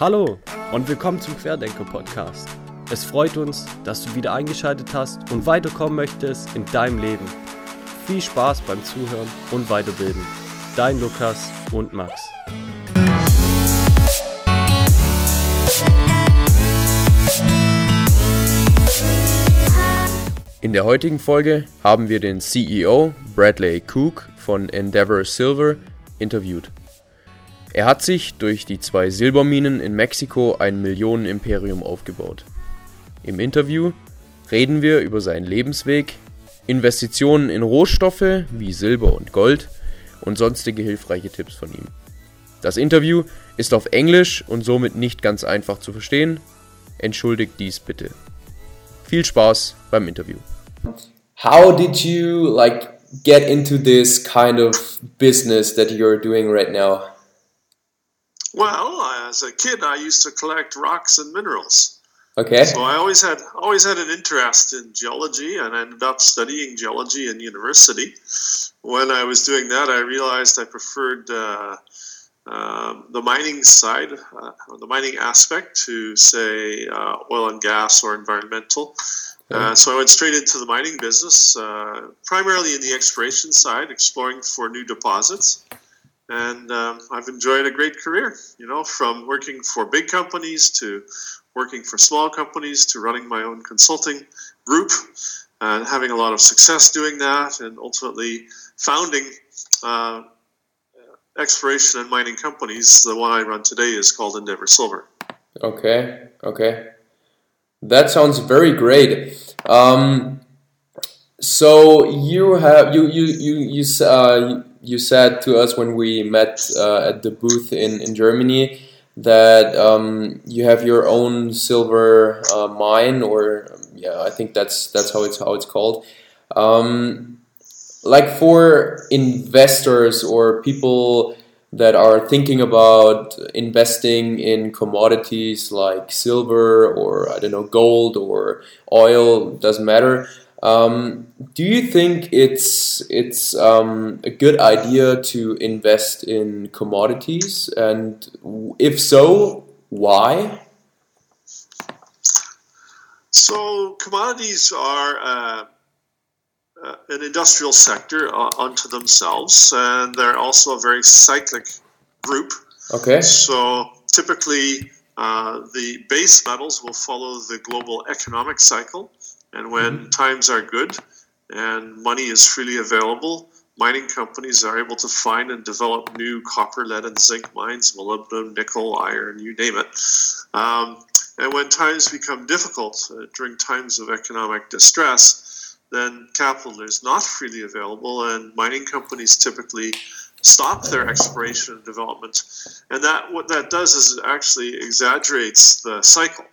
Hallo und willkommen zum Querdenker Podcast. Es freut uns, dass du wieder eingeschaltet hast und weiterkommen möchtest in deinem Leben. Viel Spaß beim Zuhören und Weiterbilden. Dein Lukas und Max. In der heutigen Folge haben wir den CEO Bradley Cook von Endeavor Silver interviewt. Er hat sich durch die zwei Silberminen in Mexiko ein Millionenimperium aufgebaut. Im Interview reden wir über seinen Lebensweg, Investitionen in Rohstoffe wie Silber und Gold und sonstige hilfreiche Tipps von ihm. Das Interview ist auf Englisch und somit nicht ganz einfach zu verstehen. Entschuldigt dies bitte. Viel Spaß beim Interview. How did you like get into this kind of business that you're doing right now? Well, as a kid, I used to collect rocks and minerals. Okay. So I always had always had an interest in geology, and I ended up studying geology in university. When I was doing that, I realized I preferred uh, uh, the mining side, uh, the mining aspect, to say uh, oil and gas or environmental. Uh, so I went straight into the mining business, uh, primarily in the exploration side, exploring for new deposits. And um, I've enjoyed a great career, you know, from working for big companies to working for small companies to running my own consulting group and having a lot of success doing that and ultimately founding uh, exploration and mining companies. The one I run today is called Endeavour Silver. Okay. Okay. That sounds very great. Um, so you have you you you you, uh, you said to us when we met uh, at the booth in in Germany that um, you have your own silver uh, mine, or yeah, I think that's that's how it's how it's called. Um, like for investors or people that are thinking about investing in commodities like silver or I don't know gold or oil doesn't matter. Um, do you think it's it's um, a good idea to invest in commodities, and if so, why? So commodities are uh, uh, an industrial sector uh, unto themselves, and they're also a very cyclic group. Okay. So typically, uh, the base metals will follow the global economic cycle, and when mm-hmm. times are good and money is freely available, mining companies are able to find and develop new copper, lead, and zinc mines, molybdenum, nickel, iron, you name it. Um, and when times become difficult uh, during times of economic distress, then capital is not freely available, and mining companies typically stop their exploration and development. And that what that does is it actually exaggerates the cycle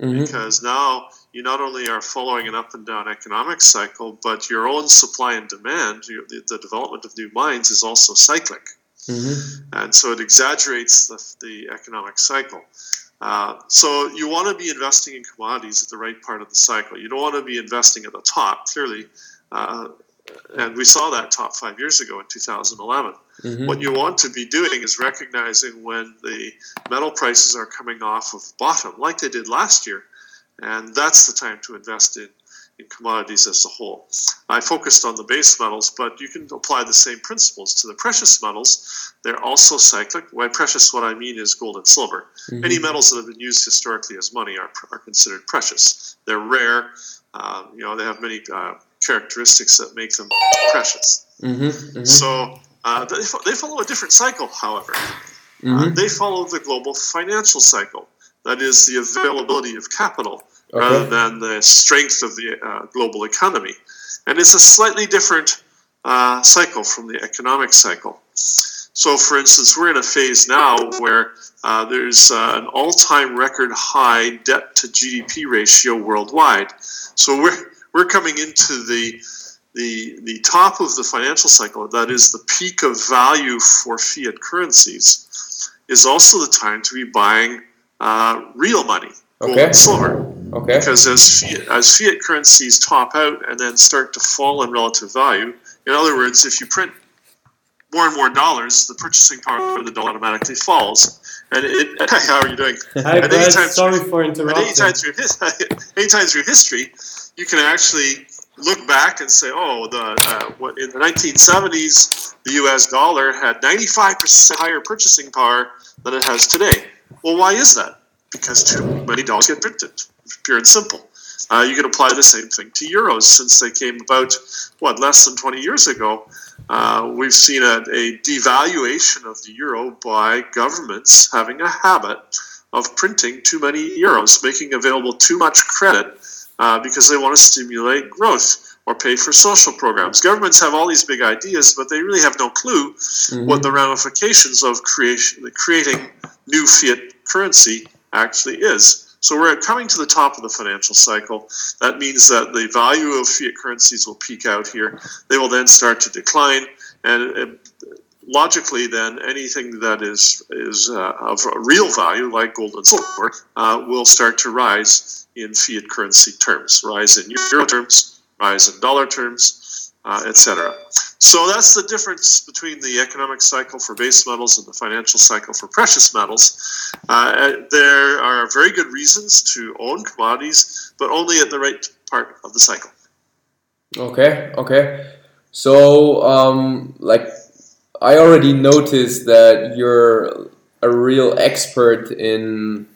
mm-hmm. because now you not only are following an up and down economic cycle, but your own supply and demand, the, the, development of new mines is also cyclic. Mm-hmm. And so it exaggerates the, the economic cycle. Uh, so you want to be investing in commodities at the right part of the cycle. You don't want to be investing at the top, clearly. Uh, and we saw that top five years ago in 2011. Mm-hmm. What you want to be doing is recognizing when the metal prices are coming off of bottom, like they did last year, and that's the time to invest in, in commodities as a whole. I focused on the base metals, but you can apply the same principles to the precious metals. They're also cyclic. By precious, what I mean is gold and silver. Mm-hmm. Any metals that have been used historically as money are, are considered precious. They're rare. Uh, you know, they have many uh, characteristics that make them precious. Mm-hmm, mm-hmm. So uh, they, they, follow a different cycle, however. Uh, mm-hmm. they follow the global financial cycle. That is the availability of capital okay. rather than the strength of the uh, global economy. And it's a slightly different uh, cycle from the economic cycle. So, for instance, we're in a phase now where uh, there's uh, an all time record high debt to GDP ratio worldwide. So, we're, we're coming into the the, the top of the financial cycle, that is the peak of value for fiat currencies, is also the time to be buying uh, real money, gold okay. and silver. Okay. Because as fiat, as fiat currencies top out and then start to fall in relative value, in other words, if you print more and more dollars, the purchasing power of the dollar automatically falls. And it, how are you doing? Hi, and Brad. anytime Sorry through- for and interrupting. anytime through, his, anytime through history, you can actually look back and say, oh, the uh, what, in the 1970s, the U.S. dollar had 95% higher purchasing power than it has today. Well, why is that? Because too many dollars get printed, pure and simple. Uh, you can apply the same thing to euros since they came about, what, less than 20 years ago. Uh, we've seen a, a devaluation of the euro by governments having a habit of printing too many euros, making available too much credit uh, because they want to stimulate growth or pay for social programs. Governments have all these big ideas, but they really have no clue what the ramifications of creation, creating new fiat currency actually is. So we're coming to the top of the financial cycle. That means that the value of fiat currencies will peak out here. They will then start to decline, and logically, then anything that is is uh, of real value, like gold and silver, uh, will start to rise in fiat currency terms, rise in euro terms, rise in dollar terms, uh, etc. So that's the difference between the economic cycle for base metals and the financial cycle for precious metals. Uh, there are very good reasons to own commodities, but only at the right part of the cycle. Okay, okay. So, um, like, I already noticed that you're a real expert in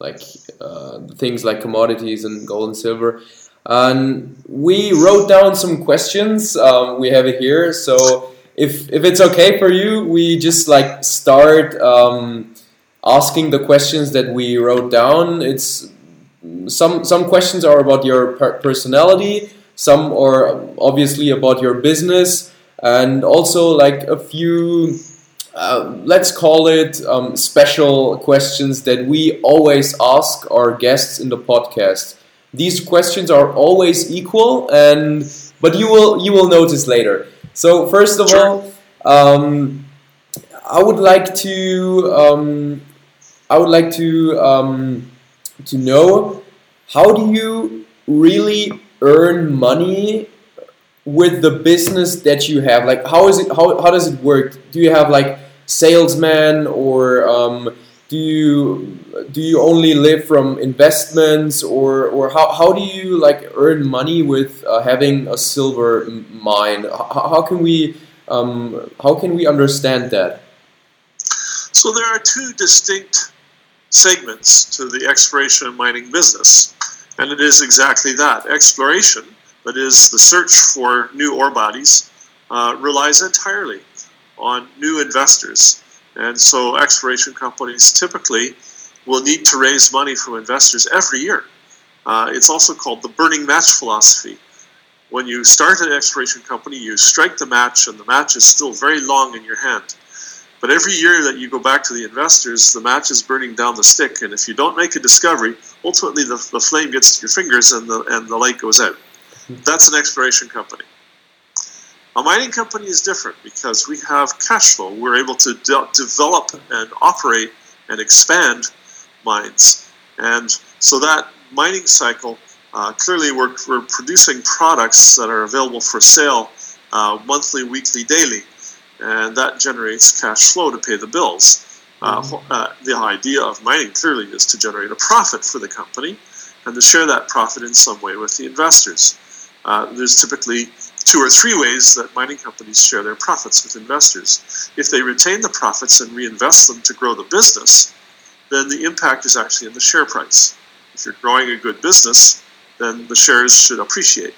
like uh, things like commodities and gold and silver. And we wrote down some questions. Um, we have it here. So, if if it's okay for you, we just like start um, asking the questions that we wrote down. It's some some questions are about your per- personality some are obviously about your business and also like a few uh, let's call it um, special questions that we always ask our guests in the podcast these questions are always equal and but you will you will notice later. So first of Sure. all um, i would like to um, i would like to um, to know how do you really earn money with the business that you have? Like how is it how, how does it work? Do you have like salesman or um, do you do you only live from investments or or how, how do you like earn money with uh, having a silver mine how, can we um, how can we understand that So there are two distinct segments to the exploration and mining business, and it is exactly that. Exploration, that is the search for new ore bodies, uh, relies entirely on new investors. And so exploration companies typically will need to raise money from investors every year. Uh, it's also called the burning match philosophy. When you start an exploration company, you strike the match, and the match is still very long in your hand. But every year that you go back to the investors, the match is burning down the stick, and if you don't make a discovery, ultimately the, the flame gets to your fingers and the, and the light goes out. That's an exploration company. A mining company is different because we have cash flow. We're able to de- develop and operate and expand mines. And so that mining cycle, uh, clearly we're, we're producing products that are available for sale uh, monthly, weekly, daily and that generates cash flow to pay the bills. Uh, uh, the idea of mining clearly is to generate a profit for the company and to share that profit in some way with the investors. Uh, there's typically two or three ways that mining companies share their profits with investors. If they retain the profits and reinvest them to grow the business, then the impact is actually in the share price. If you're growing a good business, then the shares should appreciate.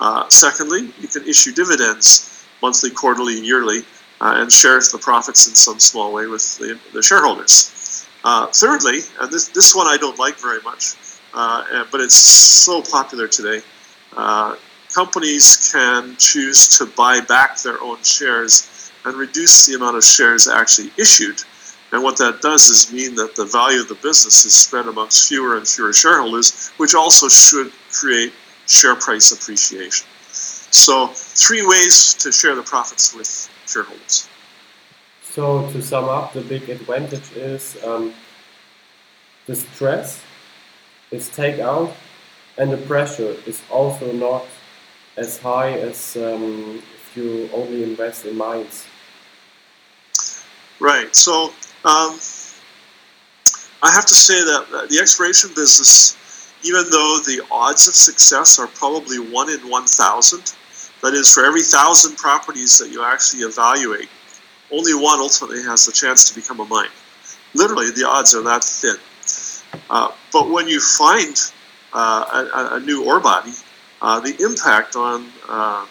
Uh, secondly, you can issue dividends monthly, quarterly, yearly, uh, and share the profits in some small way with the, the shareholders. Uh, thirdly, and this, this one I don't like very much, uh, but it's so popular today, uh, companies can choose to buy back their own shares and reduce the amount of shares actually issued. And what that does is mean that the value of the business is spread amongst fewer and fewer shareholders, which also should create share price appreciation. So, three ways to share the profits with shareholders. So to sum up, the big advantage is um, the stress is take out, and the pressure is also not as high as um, if you only invest in mines. Right. So, um, I have to say that the exploration business, even though the odds of success are probably one in 1,000, that is, for every thousand properties that you actually evaluate, only one ultimately has the chance to become a mine. Literally, the odds are that thin. Uh, but when you find uh, a, a, new ore body, uh, the impact on uh,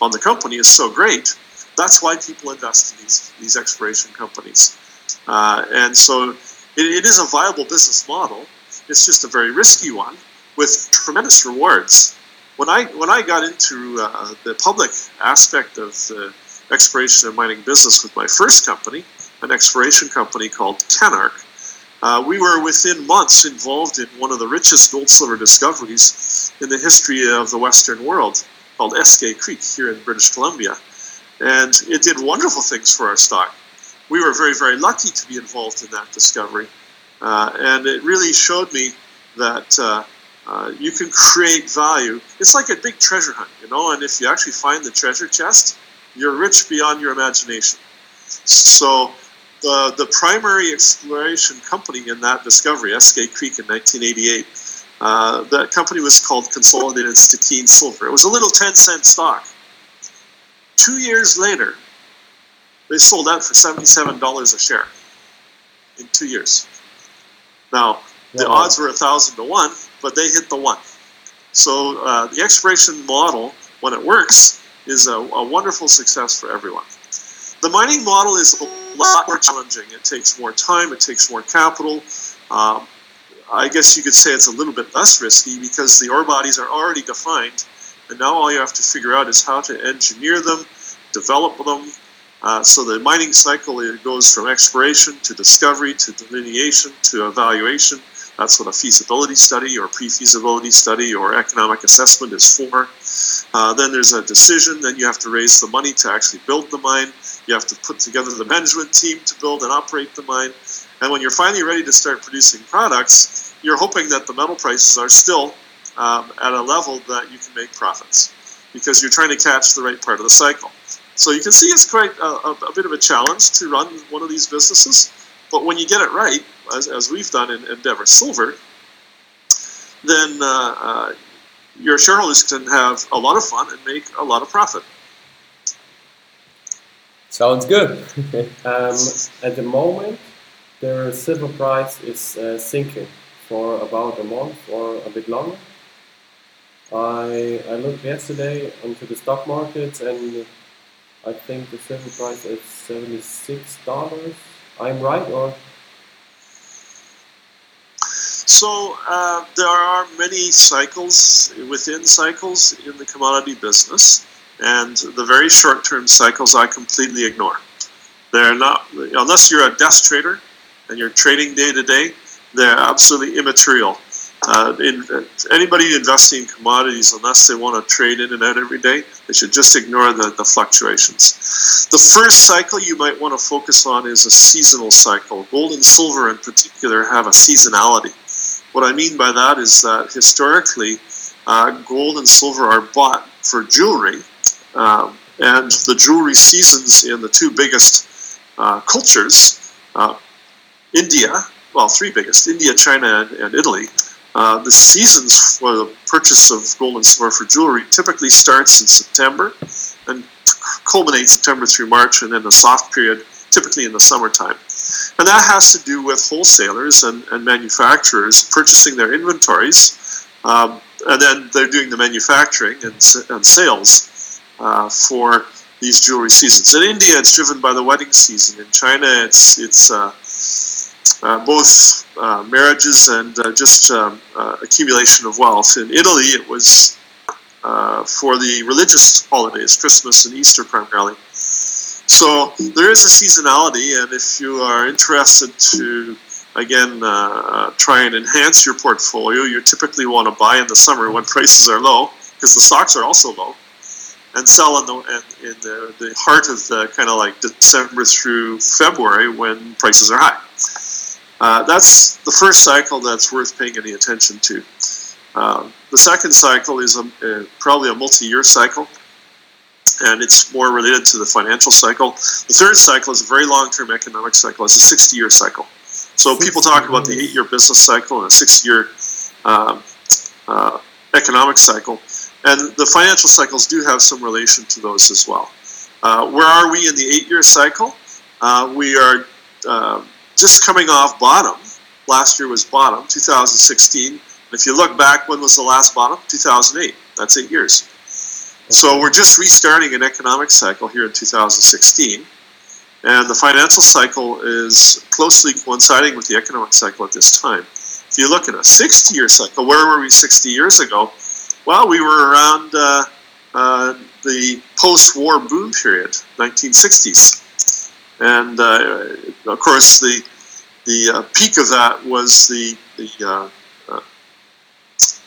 on the company is so great. That's why people invest in these these exploration companies, uh, and so it, it is a viable business model. It's just a very risky one with tremendous rewards. When I when I got into uh, the public aspect of the exploration and mining business with my first company, an exploration company called Canarc, uh, we were within months involved in one of the richest gold silver discoveries in the history of the Western world, called Eskay Creek here in British Columbia. And it did wonderful things for our stock. We were very, very lucky to be involved in that discovery. Uh, and it really showed me that uh, uh, you can create value. It's like a big treasure hunt, you know, and if you actually find the treasure chest, you're rich beyond your imagination. So the, the primary exploration company in that discovery, Eskay Creek in 1988, uh, that company was called Consolidated Stikine Silver. It was a little 10 cent stock. Two years later, they sold out for $77 a share in two years. Now, the wow. odds were 1,000 to 1, but they hit the 1. So uh, the exploration model, when it works, is a, a wonderful success for everyone. The mining model is a lot more challenging. It takes more time, it takes more capital. Um, I guess you could say it's a little bit less risky because the ore bodies are already defined, and now all you have to figure out is how to engineer them, develop them. Uh, so the mining cycle it goes from exploration to discovery to delineation to evaluation. That's what a feasibility study or pre-feasibility study or economic assessment is for. Uh, then there's a decision. Then you have to raise the money to actually build the mine. You have to put together the management team to build and operate the mine. And when you're finally ready to start producing products, you're hoping that the metal prices are still um, at a level that you can make profits because you're trying to catch the right part of the cycle. So you can see it's quite a, a, a bit of a challenge to run one of these businesses. But when you get it right, as, as we've done in Endeavour Silver, then uh, uh, your shareholders can have a lot of fun and make a lot of profit. Sounds good. um, at the moment, the silver price is uh, sinking for about a month or a bit longer. I, I looked yesterday into the stock market and I think the silver price is $76. I'm right or? So uh, there are many cycles within cycles in the commodity business. And the very short term cycles I completely ignore. They're not, unless you're a desk trader and you're trading day to day, they're absolutely immaterial. Uh, in, anybody investing in commodities, unless they want to trade in and out every day, they should just ignore the, the fluctuations. The first cycle you might want to focus on is a seasonal cycle. Gold and silver, in particular, have a seasonality. What I mean by that is that historically, uh, gold and silver are bought for jewelry um, and the jewelry seasons in the two biggest uh, cultures, uh, India, well, three biggest, India, China, and, and Italy, uh, the seasons for the purchase of gold and silver for jewelry typically starts in September and culminates September through March, and then a soft period typically in the summertime. And that has to do with wholesalers and, and manufacturers purchasing their inventories, um, and then they're doing the manufacturing and, and sales uh, for these jewelry seasons. In India, it's driven by the wedding season. In China, it's it's uh, both uh, marriages and uh, just um, uh, accumulation of wealth. In Italy, it was for the religious holidays, Christmas and Easter primarily. So there is a seasonality, and if you are interested to again try and enhance your portfolio, you typically want to buy in the summer when prices are low because the stocks are also low and sell in the in the, the heart of the kind of like December through February when prices are high. Uh, that's the first cycle that's worth paying any attention to. Uh, the second cycle is a, a, probably a multi-year cycle, and it's more related to the financial cycle. The third cycle is a very long-term economic cycle. It's a 60-year cycle. So people talk about the eight-year business cycle and a six-year um, uh, economic cycle, and the financial cycles do have some relation to those as well. Uh, where are we in the eight-year cycle? Uh, we are uh, just coming off bottom. Last year was bottom, 2016. If you look back, when was the last bottom? 2008. That's eight years. So we're just restarting an economic cycle here in 2016. And the financial cycle is closely coinciding with the economic cycle at this time. If you look at a 60 year cycle, where were we 60 years ago? Well, we were around uh, uh, the post war boom period, 1960s. And uh, of course, the, the uh, peak of that was the, the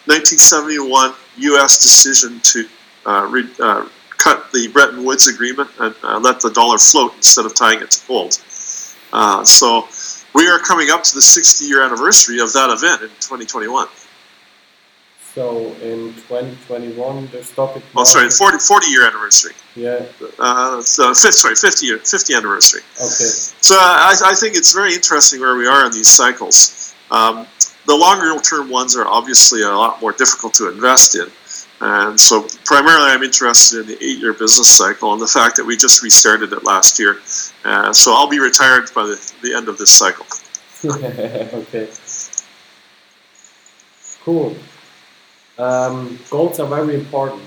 1971 U.S. decision to uh, re, uh, cut the Bretton Woods Agreement and uh, let the dollar float instead of tying it to gold. Uh, so we are coming up to the 60 year anniversary of that event in 2021. So in 2021, the stock market. Oh, sorry, 40, 40 year anniversary. Yeah. Uh, so fifth, sorry, 50 year, 50 anniversary. Okay. So I, I think it's very interesting where we are in these cycles. Um, the longer term ones are obviously a lot more difficult to invest in. And so, primarily, I'm interested in the eight year business cycle and the fact that we just restarted it last year. Uh, so, I'll be retired by the, the end of this cycle. okay. Cool. Um, goals are very important.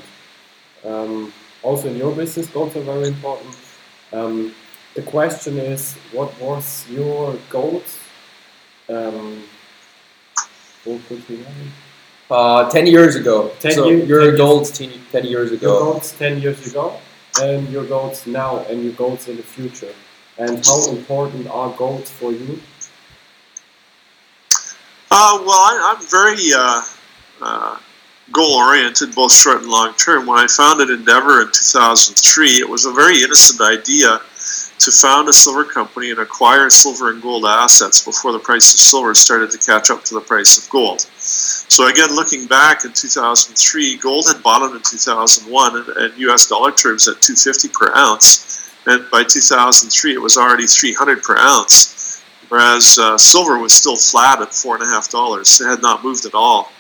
Um, also, in your business, goals are very important. Um, the question is, what was your goals? Um, uh, 10 years ago. 10 so year- your 10 goals 10, 10 years ago. your goals 10 years ago and your goals now and your goals in the future and how important are goals for you Uh, well, I, I'm very uh, uh, goal oriented, both short and long term. When I founded Endeavour in 2003, it was a very innocent idea to found a silver company and acquire silver and gold assets before the price of silver started to catch up to the price of gold. So again, looking back in 2003, gold had bottomed in 2001 in, in U.S. dollar terms at 250 per ounce, and by 2003 it was already 300 per ounce whereas uh, silver was still flat at four and a half dollars. It had not moved at all.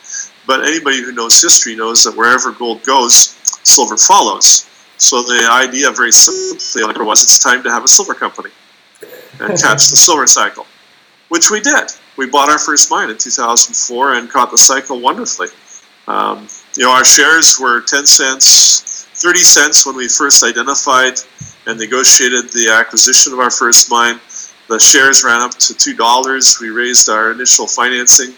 But anybody who knows history knows that wherever gold goes, silver follows. So the idea, very simply, was it's time to have a silver company and catch the silver cycle, which we did. We bought our first mine in 2004 and caught the cycle wonderfully. Um, you know, our shares were 10 cents, 30 cents when we first identified and negotiated the acquisition of our first mine the shares ran up to two dollars. We raised our initial financing.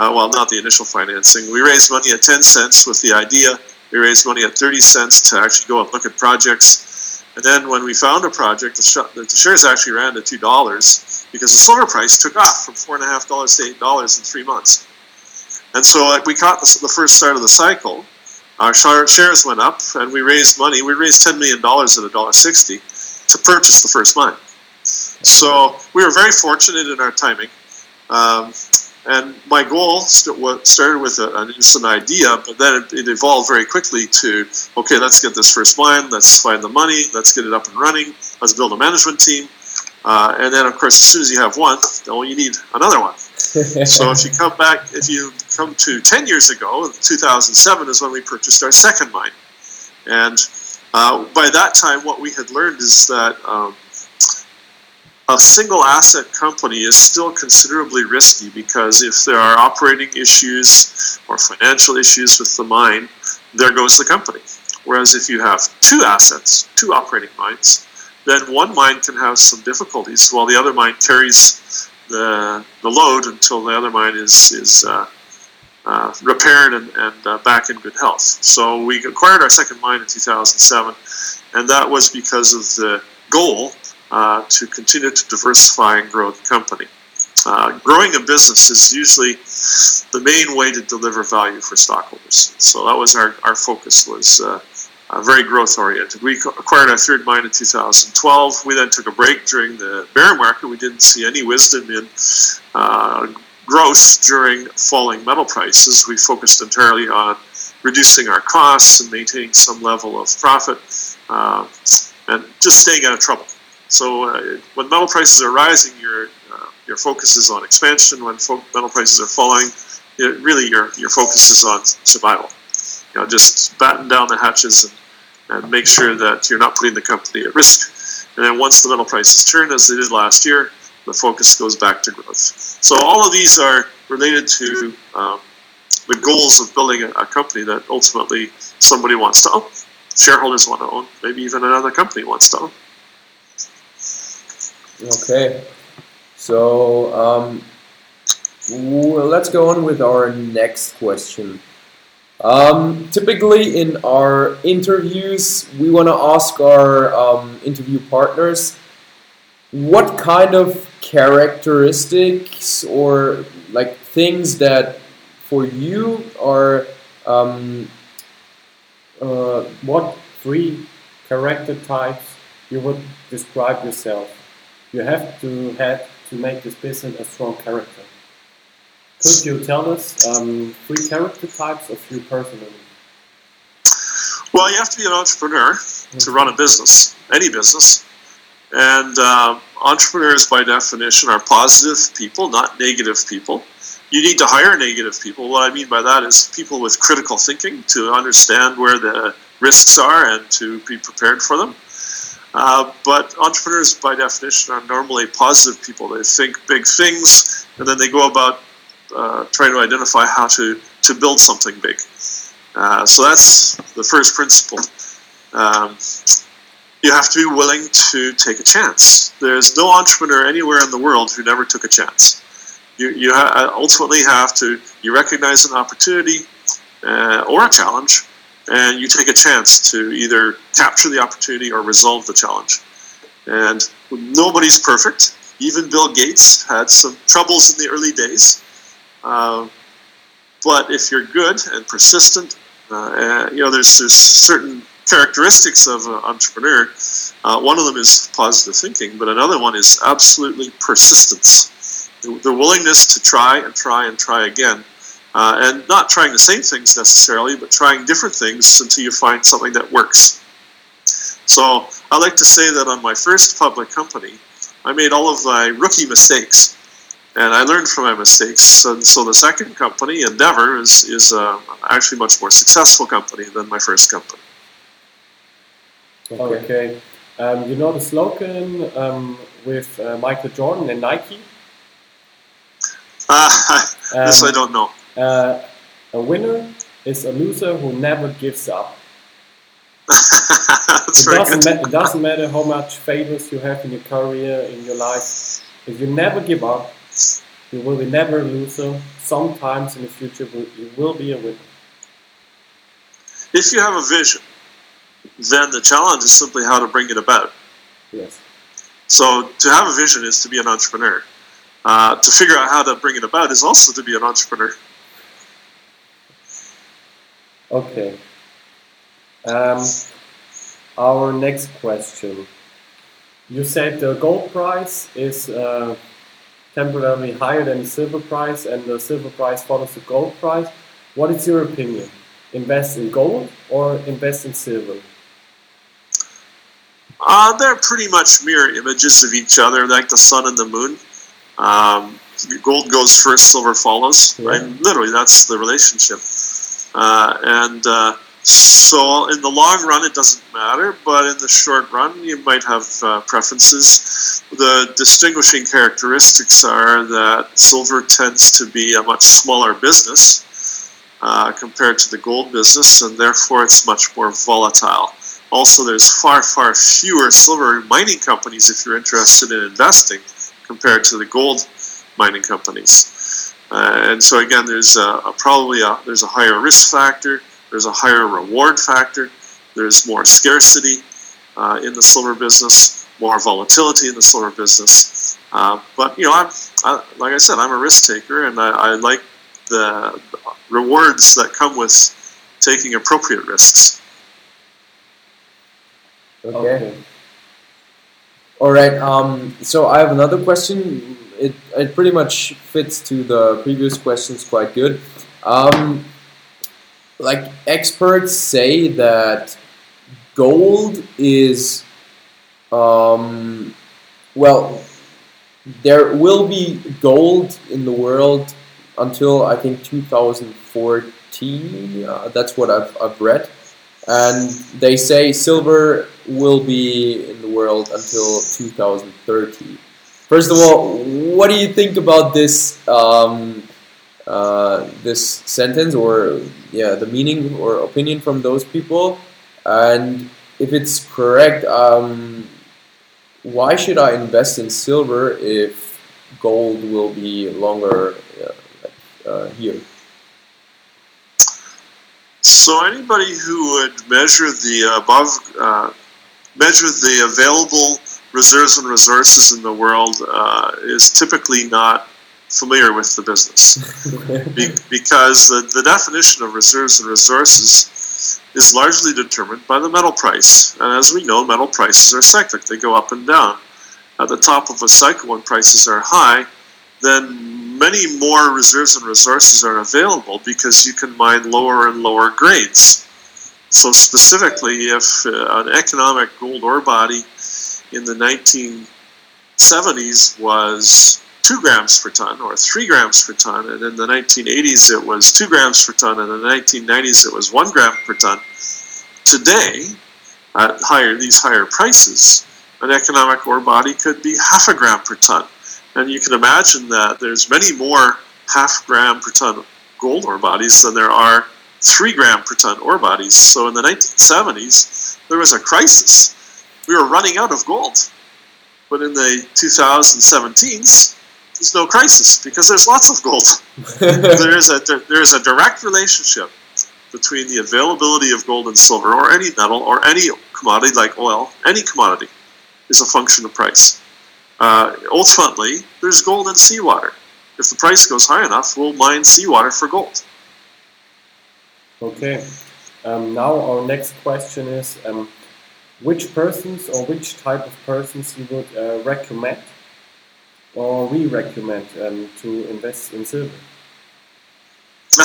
Uh, well, not the initial financing. We raised money at ten cents with the idea. We raised money at thirty cents to actually go and look at projects. And then when we found a project, the, sh- the shares actually ran to two dollars because the silver price took off from four and a half dollars to eight dollars in three months. And so like, we caught the, the first start of the cycle. Our shares went up, and we raised money. We raised ten million dollars at a dollar sixty to purchase the first mine. So we were very fortunate in our timing. Um, and my goal st- started with a, an instant idea, but then it, it, evolved very quickly to okay, let's get this first mine, let's find the money, let's get it up and running, let's build a management team. Uh, and then, of course, as soon as you have one, oh, you need another one. so if you come back, if you come to 10 years ago, 2007 is when we purchased our second mine. And uh, by that time, what we had learned is that um, a single asset company is still considerably risky because if there are operating issues or financial issues with the mine, there goes the company. Whereas if you have two assets, two operating mines, then one mine can have some difficulties while the other mine carries the, the load until the other mine is, is uh, uh, repaired and, and uh, back in good health. So we acquired our second mine in 2007, and that was because of the goal uh, to continue to diversify and grow the company. Uh, growing a business is usually the main way to deliver value for stockholders. So that was our, our focus was uh, uh very growth oriented. We acquired our third mine in 2012. We then took a break during the bear market. We didn't see any wisdom in uh, growth during falling metal prices. We focused entirely on reducing our costs and maintaining some level of profit and just staying out of trouble. So uh, when metal prices are rising, you're uh, your focus is on expansion. When metal prices are falling, it, really your your focus is on survival. You know, just batten down the hatches and, and make sure that you're not putting the company at risk. And then once the metal prices turn, as they did last year, the focus goes back to growth. So all of these are related to um, the goals of building a, a, company that ultimately somebody wants to own. Shareholders want to own, maybe even another company wants to own. Okay, so um, well, let's go on with our next question. Um, typically, in our interviews, we want to ask our um, interview partners what kind of characteristics or like things that for you are um, uh, what three character types you would describe yourself you have to have to make this business a strong character could you tell us um, three character types of you personally well you have to be an entrepreneur to run a business any business and uh, entrepreneurs, by definition, are positive people, not negative people. You need to hire negative people. What I mean by that is people with critical thinking to understand where the risks are and to be prepared for them. Uh, but entrepreneurs, by definition, are normally positive people. They think big things, and then they go about uh, trying to identify how to, to build something big. Uh, so that's the first principle. Um, you have to be willing to take a chance. There's no entrepreneur anywhere in the world who never took a chance. You, you ha- ultimately have to, you recognize an opportunity uh, or a challenge, and you take a chance to either capture the opportunity or resolve the challenge. And nobody's perfect. Even Bill Gates had some troubles in the early days. Uh, but if you're good and persistent, uh, and, you know, there's, there's certain characteristics of an entrepreneur. Uh, one of them is positive thinking, but another one is absolutely persistence. The, the willingness to try and try and try again. Uh, and not trying the same things necessarily, but trying different things until you find something that works. So I like to say that on my first public company, I made all of my rookie mistakes, and I learned from my mistakes. And so the second company, Endeavour, is is uh, actually much more successful company than my first company. Okay. okay. Um, you know the slogan um, with uh, Michael Jordan and Nike? Uh, this I um, don't know. Uh, a winner is a loser who never gives up. it, doesn't it doesn't matter how much failures you have in your career, in your life. If you never give up, you will be never a loser. Sometimes in the future, you will be a winner. If you have a vision, then the challenge is simply how to bring it about. Yes. So to have a vision is to be an entrepreneur. Uh, to figure out how to bring it about is also to be an entrepreneur. Okay. Um, our next question. You said the gold price is uh, temporarily higher than the silver price, and the silver price follows the gold price. What is your opinion? Invest in gold or invest in silver? Uh, they're pretty much mirror images of each other, like the sun and the moon. Um, gold goes first, silver follows. Yeah. Right? Literally, that's the relationship. Uh, and uh, so, in the long run, it doesn't matter, but in the short run, you might have uh, preferences. The distinguishing characteristics are that silver tends to be a much smaller business uh, compared to the gold business, and therefore it's much more volatile. Also, there's far, far fewer silver mining companies if you're interested in investing compared to the gold mining companies. Uh, and so again, there's a, a probably a, there's a higher risk factor, there's a higher reward factor, there's more scarcity uh, in the silver business, more volatility in the silver business. Uh, but you know, I'm I, like I said, I'm a risk taker, and I, I like the rewards that come with taking appropriate risks. Okay. All right. Um, so I have another question. It, it pretty much fits to the previous questions quite good. Um, like experts say that gold is, um, well, there will be gold in the world until I think 2014. Uh, that's what I've, I've read. And they say silver will be in the world until 2030. First of all, what do you think about this um, uh, this sentence, or yeah, the meaning or opinion from those people? And if it's correct, um, why should I invest in silver if gold will be longer uh, uh, here? So anybody who would measure the above, uh, measure the available reserves and resources in the world uh, is typically not familiar with the business Be- because the, the definition of reserves and resources is largely determined by the metal price. And as we know, metal prices are cyclic, they go up and down. At the top of a cycle, when prices are high, then many more reserves and resources are available because you can mine lower and lower grades. So, specifically, if uh, an economic gold ore body in the 1970s was 2 grams per ton or 3 grams per ton, and in the 1980s it was 2 grams per ton, and in the 1990s it was 1 gram per ton. Today, at higher these higher prices, an economic ore body could be half a gram per ton. And you can imagine that there's many more half gram per ton gold ore bodies than there are 3 gram per ton ore bodies. So in the 1970s, there was a crisis. We were running out of gold. But in the 2017s, there's no crisis because there's lots of gold. there is a there is a direct relationship between the availability of gold and silver, or any metal, or any commodity like oil. Any commodity is a function of price. Uh, ultimately, there's gold in seawater. If the price goes high enough, we'll mine seawater for gold. Okay. Um, now our next question is, um, which persons or which type of persons you would uh, recommend or we recommend um, to invest in silver?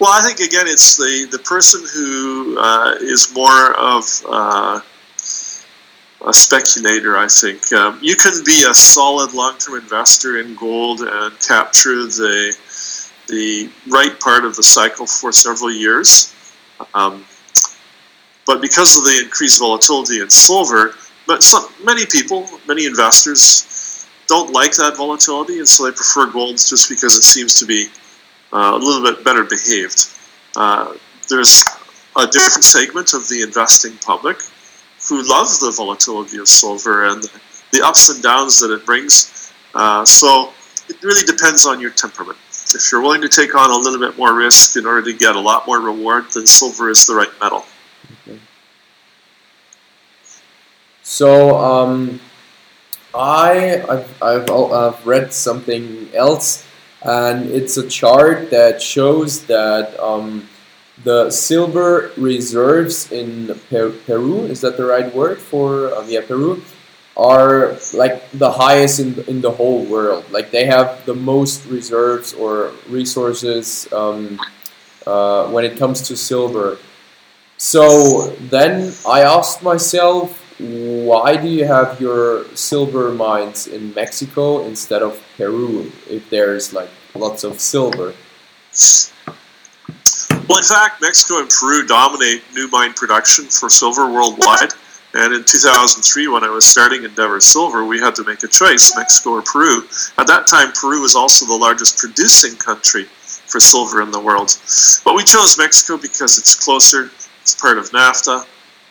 well, I think again, it's the the person who uh, is more of uh, a speculator. I think um, you can be a solid long term investor in gold and capture the the right part of the cycle for several years. Um, but because of the increased volatility in silver, but some, many people, many investors, don't like that volatility, and so they prefer gold just because it seems to be uh, a little bit better behaved. Uh, there's a different segment of the investing public who love the volatility of silver and the ups and downs that it brings. Uh, so it really depends on your temperament. If you're willing to take on a little bit more risk in order to get a lot more reward, then silver is the right metal. Okay. So um, I I've, I've, I've read something else, and it's a chart that shows that um, the silver reserves in per Peru is that the right word for um, yeah Peru are like the highest in in the whole world. Like they have the most reserves or resources um, uh, when it comes to silver. So then I asked myself, why do you have your silver mines in Mexico instead of Peru if there's like lots of silver? Well, in fact, Mexico and Peru dominate new mine production for silver worldwide. And in 2003, when I was starting Endeavour Silver, we had to make a choice Mexico or Peru. At that time, Peru was also the largest producing country for silver in the world. But we chose Mexico because it's closer, it's part of NAFTA,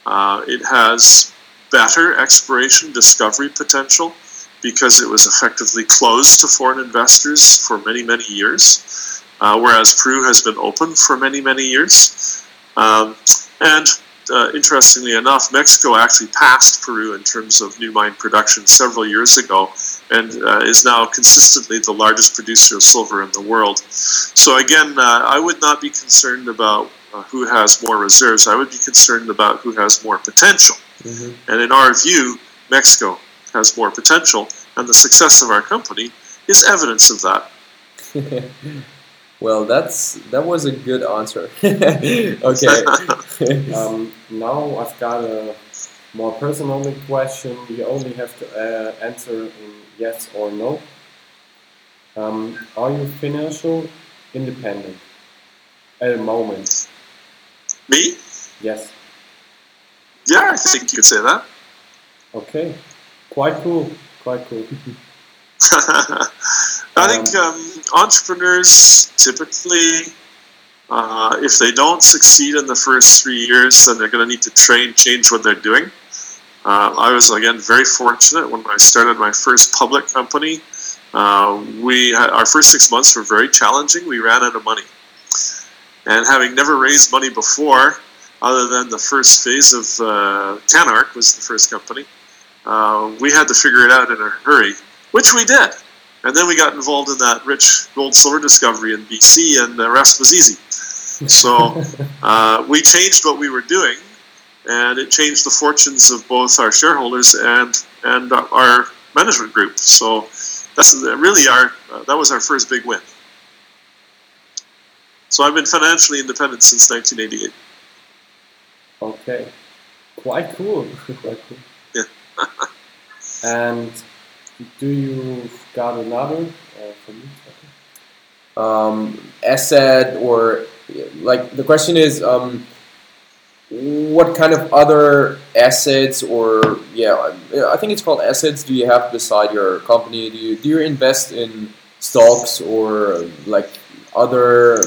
uh, it has better exploration discovery potential because it was effectively closed to foreign investors for many, many years, uh, whereas Peru has been open for many, many years. Um, and uh, interestingly enough, Mexico actually passed Peru in terms of new mine production several years ago and uh, is now consistently the largest producer of silver in the world. So, again, uh, I would not be concerned about uh, who has more reserves, I would be concerned about who has more potential. Mm-hmm. And in our view, Mexico has more potential, and the success of our company is evidence of that. well, that's that was a good answer. okay. um, now I've got a more personal question. You only have to uh, answer in yes or no. Um, are you financial independent at the moment? Me? Yes. Yeah, I think you could say that. Okay. Quite cool. Quite cool. I think um, entrepreneurs typically, uh, if they don't succeed in the first three years, then they're going to need to train, change what they're doing. Uh, I was again very fortunate when I started my first public company. Uh, we had, our first six months were very challenging. We ran out of money, and having never raised money before, other than the first phase of uh, Canarc was the first company, uh, we had to figure it out in a hurry, which we did. And then we got involved in that rich gold silver discovery in BC, and the rest was easy. So uh, we changed what we were doing, and it changed the fortunes of both our shareholders and and our management group. So that's really our uh, that was our first big win. So I've been financially independent since 1988. Okay, quite cool. quite cool. Yeah. and do you got another uh, for me? um, asset or like the question is um, what kind of other assets or yeah I think it's called assets do you have beside your company do you do you invest in stocks or like other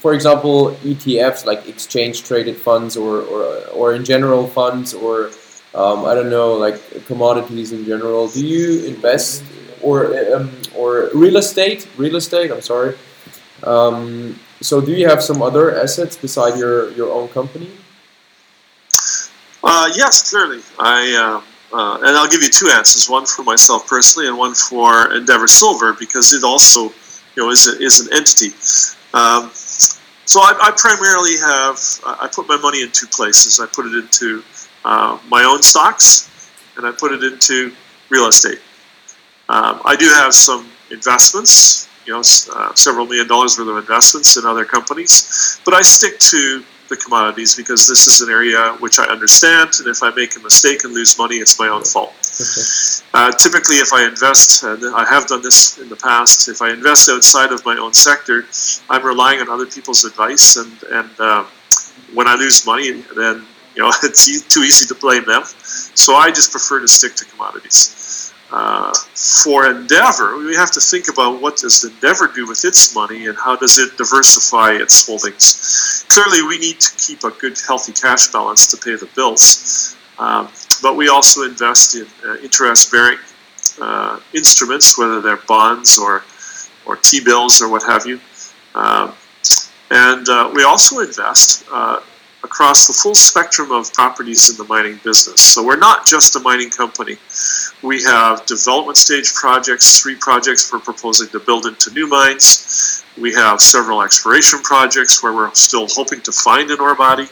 for example ETFs like exchange traded funds or, or, or in general funds or um, I don't know like commodities in general. Do you invest or um, or real estate? Real estate I'm sorry. Um, so do you have some other assets beside your your own company? Uh, yes, clearly. I uh, uh, and I'll give you two answers: one for myself personally, and one for Endeavour Silver, because it also, you know, is a, is an entity. Um, so I, I primarily have I put my money in two places. I put it into uh, my own stocks, and I put it into real estate. Um, I do have some investments, you know, uh, several million dollars worth of investments in other companies, but I stick to the commodities because this is an area which I understand, and if I make a mistake and lose money, it's my own fault. Uh, typically, if I invest, and I have done this in the past, if I invest outside of my own sector, I'm relying on other people's advice, and and uh, when I lose money, then you know it's e- too easy to blame them. So I just prefer to stick to commodities. For Endeavour, we have to think about what does Endeavour do with its money and how does it diversify its holdings. Clearly, we need to keep a good, healthy cash balance to pay the bills, um, but we also invest in uh, interest-bearing uh, instruments, whether they're bonds or or T-bills or what have you. Um, and uh, we also invest uh, across the full spectrum of properties in the mining business. So we're not just a mining company. We have development stage projects, three projects we're proposing to build into new mines. We have several exploration projects where we're still hoping to find an ore body.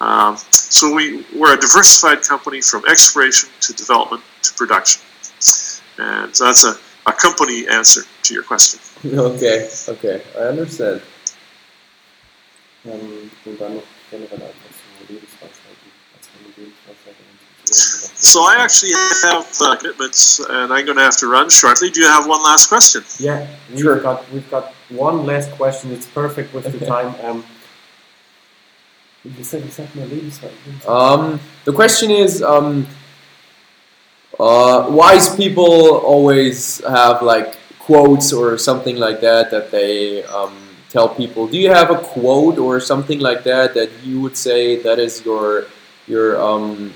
Um, so we, we're a diversified company from exploration to development to production. And so that's a, a company answer to your question. okay okay I understand Ähm, und dann noch generell einfach so Lebensweisheiten. Was für eine Lebensweisheit So I actually have uh, commitments, and I'm going to have to run shortly. Do you have one last question? Yeah, we've Sure. got we've got one last question. It's perfect with the time. Um, you said you said my Lebensweisheit. Um, the question is, um, uh, wise people always have like quotes or something like that that they um, tell people. Do you have a quote or something like that that you would say that is your your um,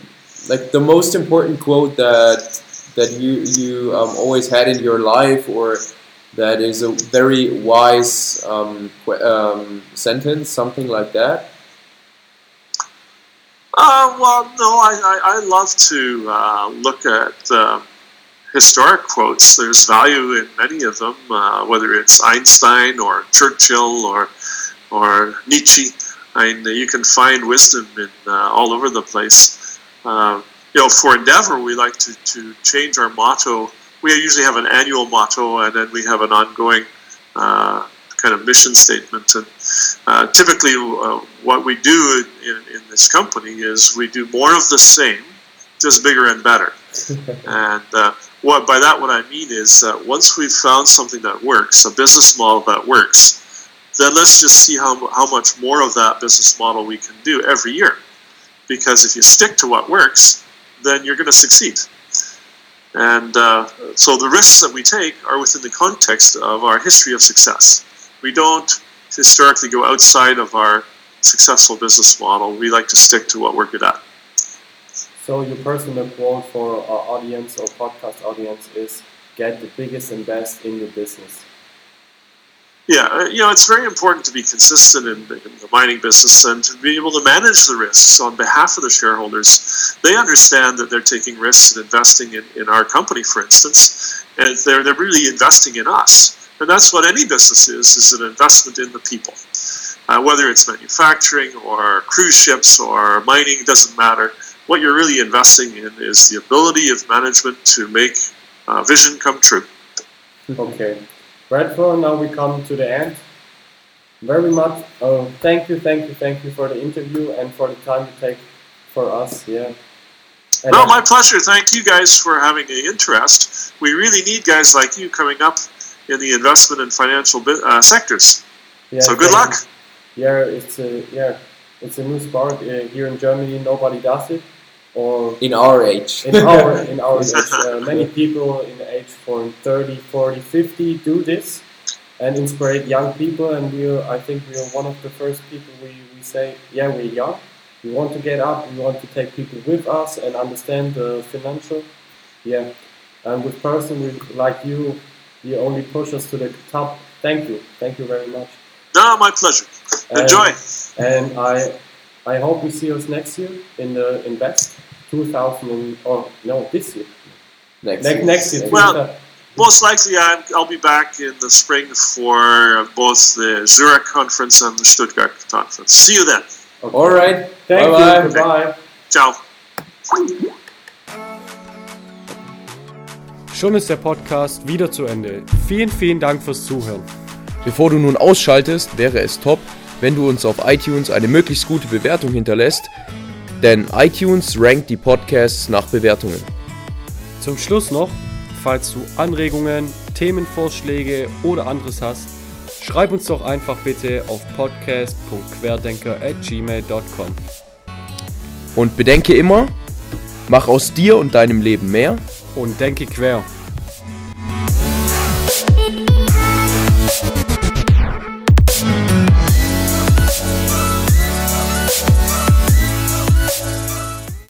like the most important quote that that you you um, always had in your life or that is a very wise um, um, sentence, something like that? Uh, well, no, I, I, I love to uh, look at uh, historic quotes. There's value in many of them, uh, whether it's Einstein or Churchill or or Nietzsche. I mean, you can find wisdom in uh, all over the place. Uh, you know, for Endeavour, we like to, to change our motto. We usually have an annual motto, and then we have an ongoing uh, kind of mission statement. And uh, typically, uh, what we do in, in this company is we do more of the same just bigger and better. and uh, what by that what I mean is that once we've found something that works, a business model that works, then let's just see how, how much more of that business model we can do every year. Because if you stick to what works, then you're going to succeed. And uh, so the risks that we take are within the context of our history of success. We don't historically go outside of our successful business model. We like to stick to what we're good at. So your personal quote for our audience or podcast audience is get the biggest and best in your business. Yeah, uh, you know, it's very important to be consistent in, in, the mining business and to be able to manage the risks on behalf of the shareholders. They understand that they're taking risks and investing in, in our company, for instance, and they're, they're really investing in us. And that's what any business is, is an investment in the people. Uh, whether it's manufacturing or cruise ships or mining, doesn't matter. What you're really investing in is the ability of management to make uh, vision come true. Okay. Bradford, now we come to the end. Very much. Oh, thank you, thank you, thank you for the interview and for the time you take for us. Yeah. And no, my pleasure. Thank you guys for having an interest. We really need guys like you coming up in the investment and financial uh, sectors. Yeah, so good luck. Yeah, it's a yeah, it's a new sport uh, here in Germany. Nobody does it or in our age. in our in our age, uh, many people in the age from 30, 40, 50 do this and inspire young people. And we, are, I think, we are one of the first people. We, we say, yeah, we're young. We want to get up. We want to take people with us and understand the financial. Yeah, and with person like you, you only push us to the top. Thank you. Thank you very much. No, my pleasure. Enjoy. And, and I I hope we see us next year in the Invest 2000 and, or no this year. Next, ne- year. next year. Well, most likely i will be back in the spring for both the Zurich conference and the Stuttgart conference. See you then. Okay. All right. Thank bye you. Goodbye. Ciao. Schon ist der Podcast wieder zu Ende. Vielen, vielen Dank fürs Zuhören. Bevor du nun ausschaltest, wäre es top, wenn du uns auf iTunes eine möglichst gute Bewertung hinterlässt, denn iTunes rankt die Podcasts nach Bewertungen. Zum Schluss noch, falls du Anregungen, Themenvorschläge oder anderes hast, schreib uns doch einfach bitte auf podcast.querdenker@gmail.com. Und bedenke immer, mach aus dir und deinem Leben mehr und denke quer.